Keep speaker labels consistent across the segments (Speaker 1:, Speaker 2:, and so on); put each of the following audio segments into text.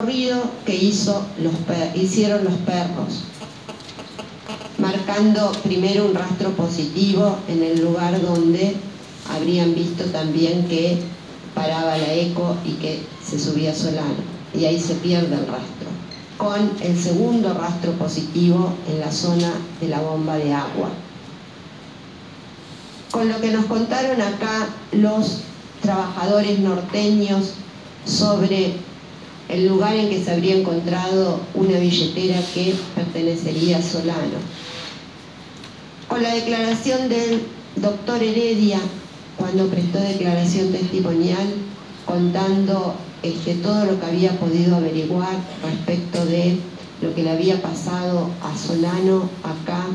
Speaker 1: recorrido que hizo hicieron los perros, marcando primero un rastro positivo en el lugar donde habrían visto también que paraba la eco y que se subía Solano. Y ahí se pierde el rastro. Con el segundo rastro positivo en la zona de la bomba de agua. Con lo que nos contaron acá los trabajadores norteños sobre el lugar en que se habría encontrado una billetera que pertenecería a Solano. Con la declaración del doctor Heredia, cuando prestó declaración testimonial, contando este, todo lo que había podido averiguar respecto de lo que le había pasado a Solano acá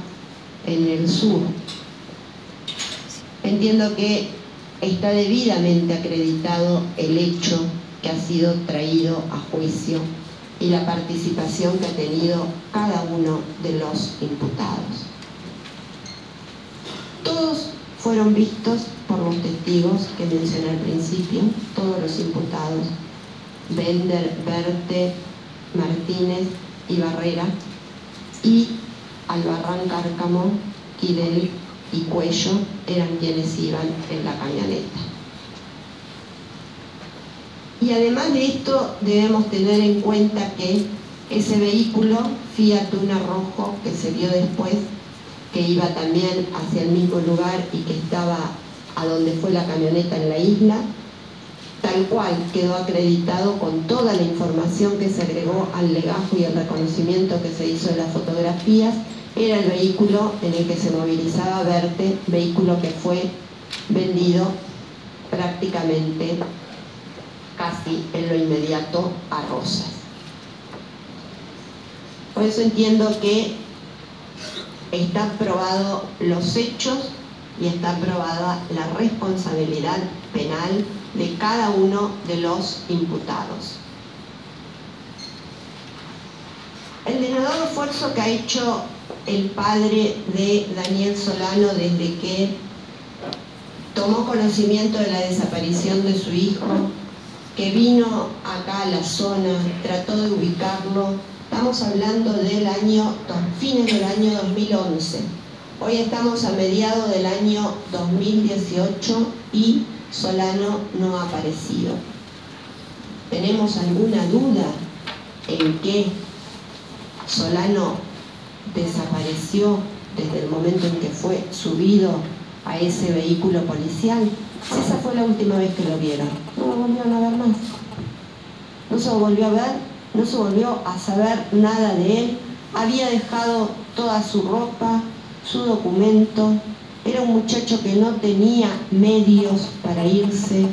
Speaker 1: en el sur. Entiendo que está debidamente acreditado el hecho que ha sido traído a juicio y la participación que ha tenido cada uno de los imputados. Todos fueron vistos por los testigos que mencioné al principio, todos los imputados, Bender, Berte, Martínez y Barrera, y Albarrán Cárcamo, Quidel y Cuello eran quienes iban en la camioneta. Y además de esto debemos tener en cuenta que ese vehículo Fiat Una Rojo que se vio después, que iba también hacia el mismo lugar y que estaba a donde fue la camioneta en la isla, tal cual quedó acreditado con toda la información que se agregó al legajo y el reconocimiento que se hizo en las fotografías era el vehículo en el que se movilizaba Verte, vehículo que fue vendido prácticamente casi en lo inmediato a Rosas. Por eso entiendo que están probados los hechos y está probada la responsabilidad penal de cada uno de los imputados. El denodado esfuerzo que ha hecho el padre de Daniel Solano desde que tomó conocimiento de la desaparición de su hijo, que vino acá a la zona, trató de ubicarlo, estamos hablando del año, fines del año 2011. Hoy estamos a mediados del año 2018 y Solano no ha aparecido. ¿Tenemos alguna duda en que Solano desapareció desde el momento en que fue subido a ese vehículo policial. Esa fue la última vez que lo vieron. No lo volvieron a ver más. No se volvió a ver, no se volvió a saber nada de él. Había dejado toda su ropa, su documento. Era un muchacho que no tenía medios para irse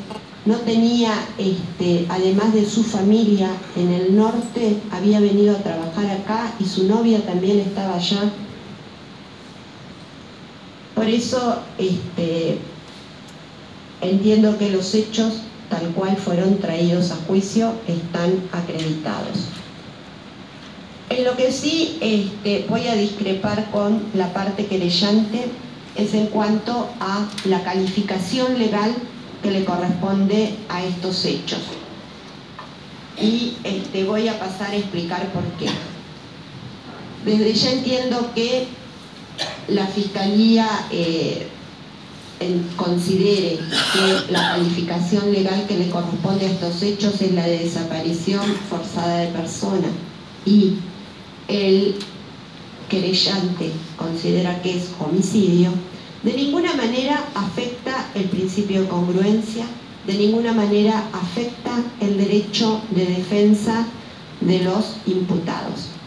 Speaker 1: no tenía, este, además de su familia en el norte, había venido a trabajar acá y su novia también estaba allá. Por eso este, entiendo que los hechos, tal cual fueron traídos a juicio, están acreditados. En lo que sí este, voy a discrepar con la parte querellante es en cuanto a la calificación legal que le corresponde a estos hechos. Y este, voy a pasar a explicar por qué. Desde ya entiendo que la Fiscalía eh, considere que la calificación legal que le corresponde a estos hechos es la de desaparición forzada de persona y el querellante considera que es homicidio, de ninguna manera afecta el principio de congruencia, de ninguna manera afecta el derecho de defensa de los imputados.